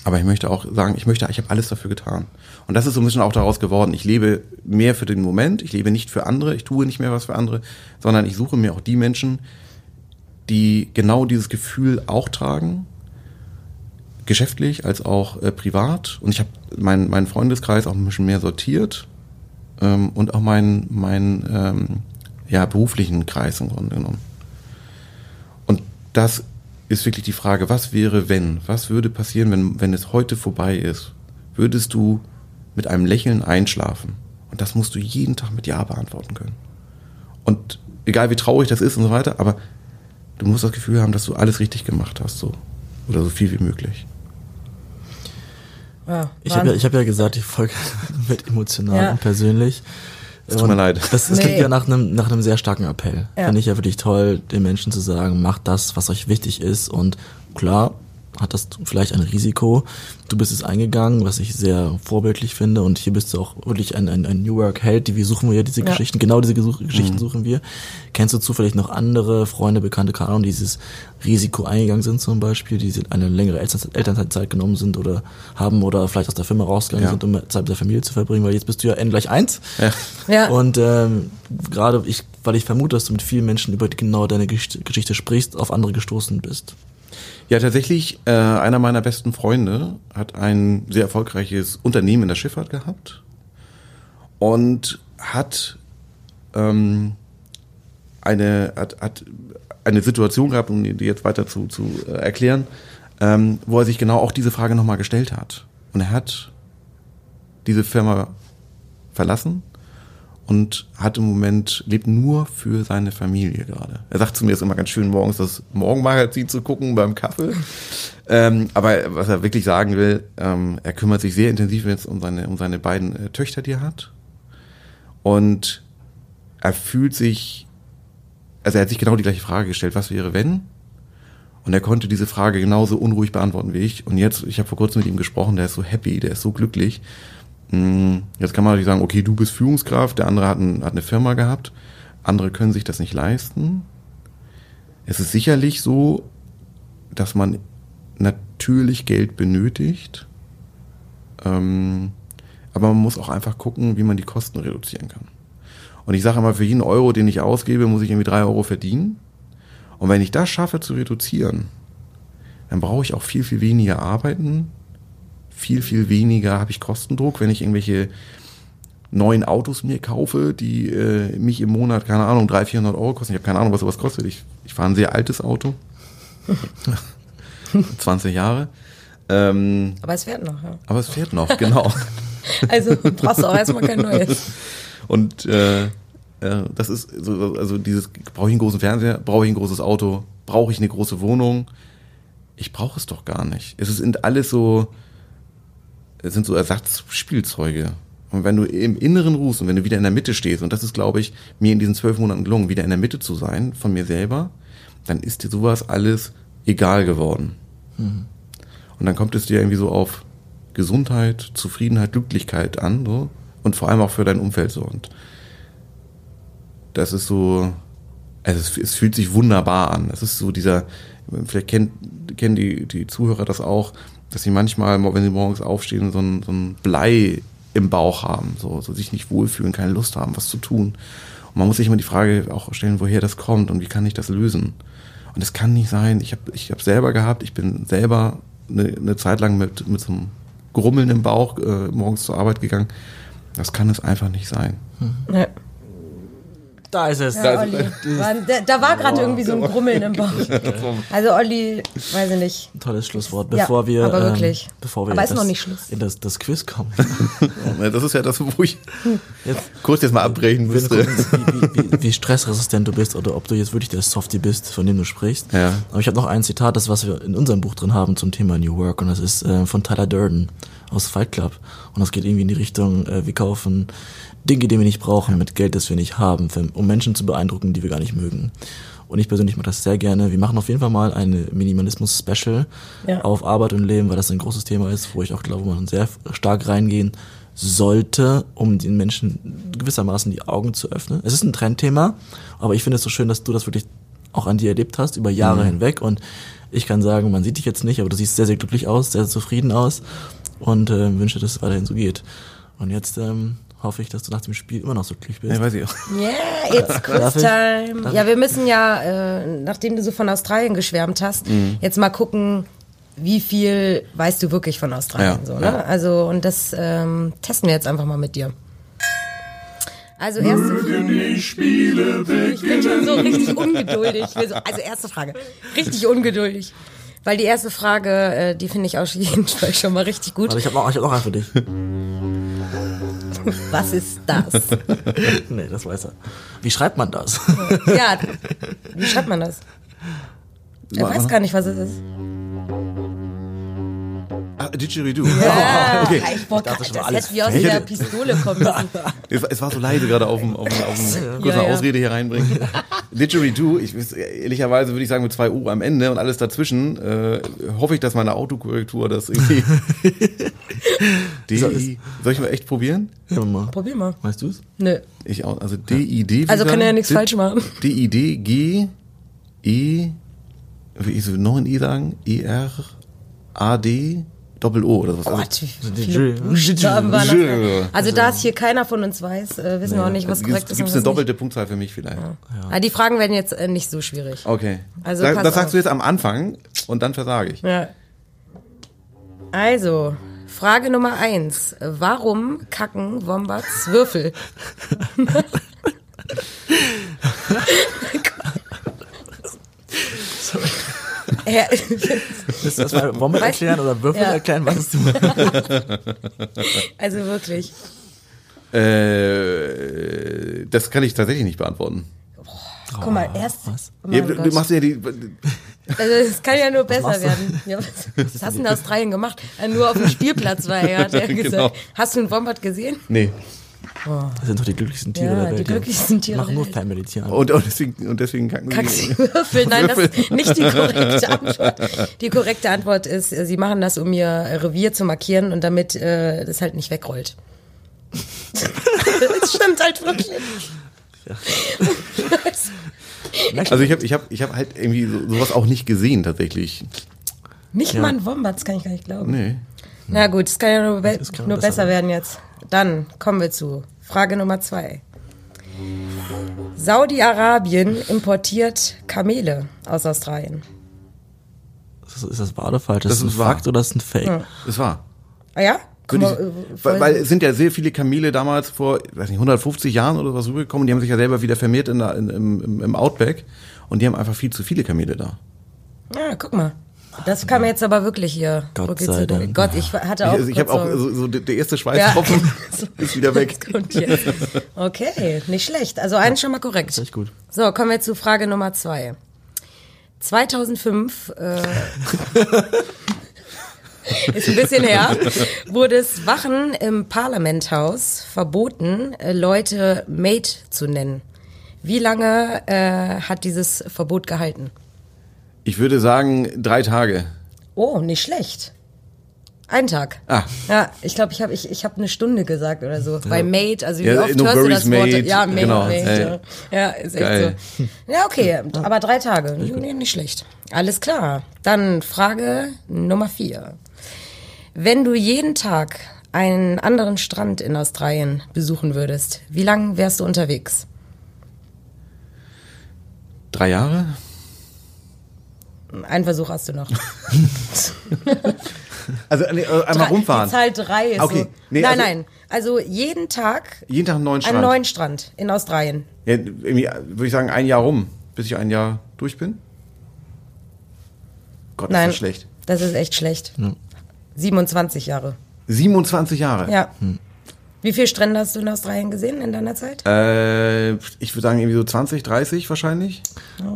Aber ich möchte auch sagen, ich möchte, ich habe alles dafür getan. Und das ist so ein bisschen auch daraus geworden. Ich lebe mehr für den Moment. Ich lebe nicht für andere. Ich tue nicht mehr was für andere, sondern ich suche mir auch die Menschen, die genau dieses Gefühl auch tragen. Geschäftlich als auch äh, privat. Und ich habe meinen mein Freundeskreis auch ein bisschen mehr sortiert. Ähm, und auch meinen mein, ähm, ja, beruflichen Kreis im Grunde genommen. Und das ist wirklich die Frage, was wäre, wenn? Was würde passieren, wenn, wenn es heute vorbei ist? Würdest du mit einem Lächeln einschlafen? Und das musst du jeden Tag mit Ja beantworten können. Und egal wie traurig das ist und so weiter, aber du musst das Gefühl haben, dass du alles richtig gemacht hast, so. Oder so viel wie möglich. Ja, Ich habe ja, ich hab ja gesagt, die Folge wird emotional Ja. und persönlich. Es tut mir leid. Das, das klingt Nee. ja nach einem, nach einem sehr starken Appell. Ja. Finde ich ja wirklich toll, den Menschen zu sagen, macht das, was euch wichtig ist. Und klar hat das vielleicht ein Risiko. Du bist es eingegangen, was ich sehr vorbildlich finde. Und hier bist du auch wirklich ein, ein, ein New Work-Held. Die- Wie suchen wir ja diese Ja. Geschichten? Genau diese Gesuch Geschichten Mhm. suchen wir. Kennst du zufällig noch andere Freunde, Bekannte, keine Ahnung, die dieses Risiko eingegangen sind zum Beispiel, die eine längere Elternzeit, Elternzeit genommen sind oder haben oder vielleicht aus der Firma rausgegangen Ja. sind, um Zeit mit der Familie zu verbringen, weil jetzt bist du ja N gleich eins. Ja. Ja. Und ähm, gerade ich, weil ich vermute, dass du mit vielen Menschen über genau deine Geschichte sprichst, auf andere gestoßen bist. Ja, tatsächlich, äh, einer meiner besten Freunde hat ein sehr erfolgreiches Unternehmen in der Schifffahrt gehabt und hat ähm, eine hat, hat eine Situation gehabt, um die jetzt weiter zu, zu äh, erklären, ähm, wo er sich genau auch diese Frage nochmal gestellt hat. Und er hat diese Firma verlassen und hat im Moment, lebt nur für seine Familie gerade. Er sagt zu mir, es ist immer ganz schön, morgens das Morgenmagazin zu gucken beim Kaffee. Ähm, aber was er wirklich sagen will, ähm, er kümmert sich sehr intensiv jetzt um seine, um seine beiden äh, Töchter, die er hat. Und er fühlt sich, also er hat sich genau die gleiche Frage gestellt, was wäre wenn? Und er konnte diese Frage genauso unruhig beantworten wie ich. Und jetzt, ich habe vor kurzem mit ihm gesprochen, der ist so happy, der ist so glücklich. Mm, Jetzt kann man natürlich sagen, okay, du bist Führungskraft, der andere hat, ein, hat eine Firma gehabt, andere können sich das nicht leisten. Es ist sicherlich so, dass man natürlich Geld benötigt, ähm, aber man muss auch einfach gucken, wie man die Kosten reduzieren kann. Und ich sage immer, für jeden Euro, den ich ausgebe, muss ich irgendwie drei Euro verdienen. Und wenn ich das schaffe zu reduzieren, dann brauche ich auch viel, viel weniger arbeiten, viel, viel weniger habe ich Kostendruck, wenn ich irgendwelche neuen Autos mir kaufe, die äh, mich im Monat, keine Ahnung, 300, 400 Euro kosten. Ich habe keine Ahnung, was sowas kostet. Ich, ich fahre ein sehr altes Auto. 20 Jahre. Ähm, Aber es fährt noch, ja. aber es fährt noch, genau. Also brauchst du auch erstmal kein neues. Und äh, äh, das ist so, also dieses, brauche ich einen großen Fernseher, brauche ich ein großes Auto, brauche ich eine große Wohnung? Ich brauche es doch gar nicht. Es sind alles so, sind so Ersatzspielzeuge. Und wenn du im Inneren ruhst und wenn du wieder in der Mitte stehst, und das ist, glaube ich, mir in diesen zwölf Monaten gelungen, wieder in der Mitte zu sein von mir selber, dann ist dir sowas alles egal geworden. Und dann kommt es dir irgendwie so auf Gesundheit, Zufriedenheit, Glücklichkeit an, so. Und vor allem auch für dein Umfeld so. Und das ist so, also es, es fühlt sich wunderbar an. Es ist so dieser, vielleicht kennt, kennen die, die Zuhörer das auch, dass sie manchmal, wenn sie morgens aufstehen, so ein, so ein Blei im Bauch haben, so, so sich nicht wohlfühlen, keine Lust haben, was zu tun. Und man muss sich immer die Frage auch stellen, woher das kommt und wie kann ich das lösen. Und es kann nicht sein, ich habe ich hab selber gehabt, ich bin selber eine, eine Zeit lang mit, mit so einem Grummeln im Bauch äh, morgens zur Arbeit gegangen. Das kann es einfach nicht sein. Ja. Da ist es. Ja, Olli. War, da, da war gerade irgendwie so ein Grummeln im Bauch. Also Olli, weiß ich nicht. Tolles Schlusswort. Ja, Bevor wir, aber wirklich. Ähm, bevor wir Aber ist das, noch nicht Schluss. in das, das Quiz kommen. Das ist ja das, wo ich Jetzt, kurz jetzt mal abbrechen müsste. gucken, wie, wie, wie stressresistent du bist oder ob du jetzt wirklich der Softie bist, von dem du sprichst. Ja. Aber ich habe noch ein Zitat, das was wir in unserem Buch drin haben zum Thema New Work und das ist äh, von Tyler Durden aus Fight Club und das geht irgendwie in die Richtung, äh, wir kaufen Dinge, die wir nicht brauchen, mit Geld, das wir nicht haben, für, um Menschen zu beeindrucken, die wir gar nicht mögen. Und ich persönlich mache das sehr gerne. Wir machen auf jeden Fall mal eine Minimalismus-Special Ja. auf Arbeit und Leben, weil das ein großes Thema ist, wo ich auch glaube, man sehr stark reingehen sollte, um den Menschen gewissermaßen die Augen zu öffnen. Es ist ein Trendthema, aber ich finde es so schön, dass du das wirklich auch an dir erlebt hast, über Jahre hinweg. Und ich kann sagen, man sieht dich jetzt nicht, aber du siehst sehr, sehr glücklich aus, sehr zufrieden aus und äh, wünsche, dass es weiterhin so geht. Und jetzt ähm, hoffe ich, dass du nach dem Spiel immer noch so glücklich bist. Ja, weiß ich auch. Yeah, it's quiz time. Ja, wir müssen ja, äh, nachdem du so von Australien geschwärmt hast, Mhm. jetzt mal gucken, wie viel weißt du wirklich von Australien. Ja, so, ne? ja. Also, und das ähm, testen wir jetzt einfach mal mit dir. Also erste Ich spiele Ich bin schon so richtig ungeduldig. So, also erste Frage. Richtig ungeduldig. Weil die erste Frage, äh, die finde ich auf jeden Fall schon mal richtig gut. Warte, ich habe noch, ich hab noch einen für dich. Was ist das? nee, das weiß er. Wie schreibt man das? Ja, wie schreibt man das? Er weiß gar nicht, was es ist. Ah, Didgeridoo. Ja, okay. ich wollte dachte das schon mal alles hätte wie aus der hätte- Pistole kommen müssen. Es, es war so leise gerade auf dem, auf dem, auf dem kurz Ja, eine ja. Ausrede hier reinbringen. Didgeridoo, ich ehrlicherweise würde ich sagen mit zwei U am Ende und alles dazwischen, äh, hoffe ich, dass meine Autokorrektur das irgendwie. D Soll ich mal echt probieren? Ja, mal. Probier mal. Weißt du's? Nö. Ich auch, also D I D. Also kann er ja nichts falsch machen. D I D G E wie ich so noch ein I sagen? E R A D Doppel O oder was? Also, Gott, wie die viele Dr- Buchstaben waren Dr- das? Also da es hier keiner von uns weiß, äh, wissen wir auch nicht, was korrekt Gibt ist. es und eine doppelte Punktzahl für mich vielleicht? nicht. Ah, die Fragen werden jetzt äh, nicht so schwierig. Okay. Also das sagst du jetzt am Anfang und dann versage ich. Ja. Also, Frage Nummer eins. Warum kacken Wombats Würfel? Ja, Willst du das mal Wommel Weißt- erklären oder Würfel Ja. erklären? Was ist du? also wirklich. Äh, das kann ich tatsächlich nicht beantworten. Guck mal, erst. was? Oh Ja, du, machst ja die. Also es kann ja nur besser werden. Ja, was, was hast du in Australien gemacht? Nur auf dem Spielplatz war er, hat er Genau. gesagt. Hast du einen Wombat gesehen? Nee. Das sind doch die glücklichsten Tiere Ja, der die Welt. glücklichsten Tiere Die machen nur Welt. Family Tiere. Und, und deswegen, und deswegen kacken Kackst sie. Würfel? Nein, das ist nicht die korrekte Antwort. Die korrekte Antwort ist, sie machen das, um ihr Revier zu markieren und damit äh, das halt nicht wegrollt. das stimmt halt wirklich. Also ich habe ich hab, ich hab halt irgendwie so, sowas auch nicht gesehen tatsächlich. Nicht mal ein Wombat, das kann ich gar nicht glauben. Nee. Na gut, es kann ja nur, be kann nur besser besser werden jetzt. Dann kommen wir zu Frage Nummer zwei. Saudi-Arabien importiert Kamele aus Australien. Ist das- ist das wahr oder falsch? Das ist ein ist wahr. Fakt oder ist das ein Fake? Das war. Ah ja? Ich, äh, weil, weil es sind ja sehr viele Kamele damals vor, weiß nicht, 150 Jahren oder was rübergekommen. Die haben sich ja selber wieder vermehrt in der, in, im, im- im Outback. Und die haben einfach viel zu viele Kamele da. Ja, guck mal. Das kam jetzt aber wirklich hier. Gott Rucki sei zu- Dank. Gott, ich hatte Ich, auch. also ich habe auch so- so, der erste Schweißtropfen ist wieder weg. Okay, nicht schlecht. Also eins schon mal korrekt. Echt gut. So, kommen wir zu Frage Nummer zwei. 2005 äh, ist ein bisschen her, wurde es Wachen im Parlamenthaus verboten, äh, Leute Mate zu nennen. Wie lange äh, hat dieses Verbot gehalten? Ich würde sagen, drei Tage. Oh, nicht schlecht. Ein Tag. Ah. Ja, ich glaube, ich habe ich, ich hab eine Stunde gesagt oder so. Bei Mate, also wie Ja, oft no hörst du das Wort? mate. Ja, Mate, Genau, Mate. Ja. ja, ist echt Geil. so. Ja, okay, aber drei Tage. Nee, nicht schlecht. Alles klar. Dann Frage Nummer vier. Wenn du jeden Tag einen anderen Strand in Australien besuchen würdest, wie lange wärst du unterwegs? Drei Jahre? Einen Versuch hast du noch. Also nee, äh, einmal rumfahren. Die Zahl drei ist Okay. so. Nee, nein, also- nein. Also jeden Tag Jeden Tag einen neuen Strand. einen neuen Strand in Australien. Ja, irgendwie äh, würde ich sagen, ein Jahr rum, bis ich ein Jahr durch bin. Gott, Nein, ist das schlecht. das ist echt schlecht. 27 Jahre. 27 Jahre. Ja. Wie viele Strände hast du in Australien gesehen in deiner Zeit? Äh, ich würde sagen, irgendwie so 20, 30 wahrscheinlich.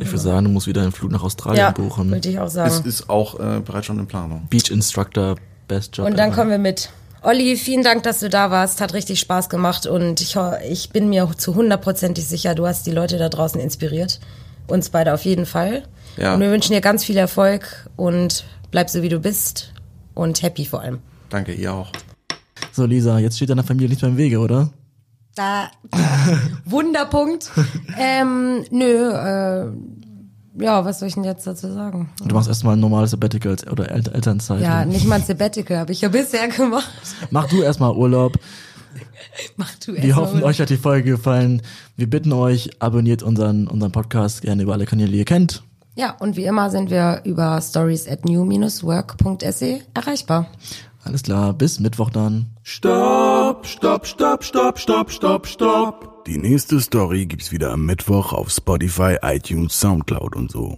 Ich würde sagen, du musst wieder einen Flug nach Australien ja, buchen. wollte ich auch Es sagen. ist auch äh, bereits schon in Planung. Beach Instructor, best Job. Und dann ever. kommen wir mit. Olli, vielen Dank, dass du da warst. Hat richtig Spaß gemacht und ich, ich bin mir zu hundertprozentig sicher, du hast die Leute da draußen inspiriert. Uns beide auf jeden Fall. Ja. Und wir wünschen dir ganz viel Erfolg und bleib so wie du bist und happy vor allem. Danke, ihr auch. So, Lisa, jetzt steht deiner Familie nicht mehr im Wege, oder? Da, Wunderpunkt. ähm, nö, äh, ja, was soll ich denn jetzt dazu sagen? Du machst erstmal ein normales Sabbatical oder El Elternzeit. Ja, nicht mal ein Sabbatical habe ich ja bisher gemacht. Mach du erstmal Urlaub. Mach du Wir erst hoffen, mal. euch hat die Folge gefallen. Wir bitten euch, abonniert unseren, unseren Podcast gerne über alle Kanäle, die ihr kennt. Ja, und wie immer sind wir über stories at new-work.se erreichbar. Alles klar, bis Mittwoch dann. Stopp, stopp, stopp, stopp, stopp, stopp, stopp. Die nächste Story gibt's wieder am Mittwoch auf Spotify, iTunes, Soundcloud und so.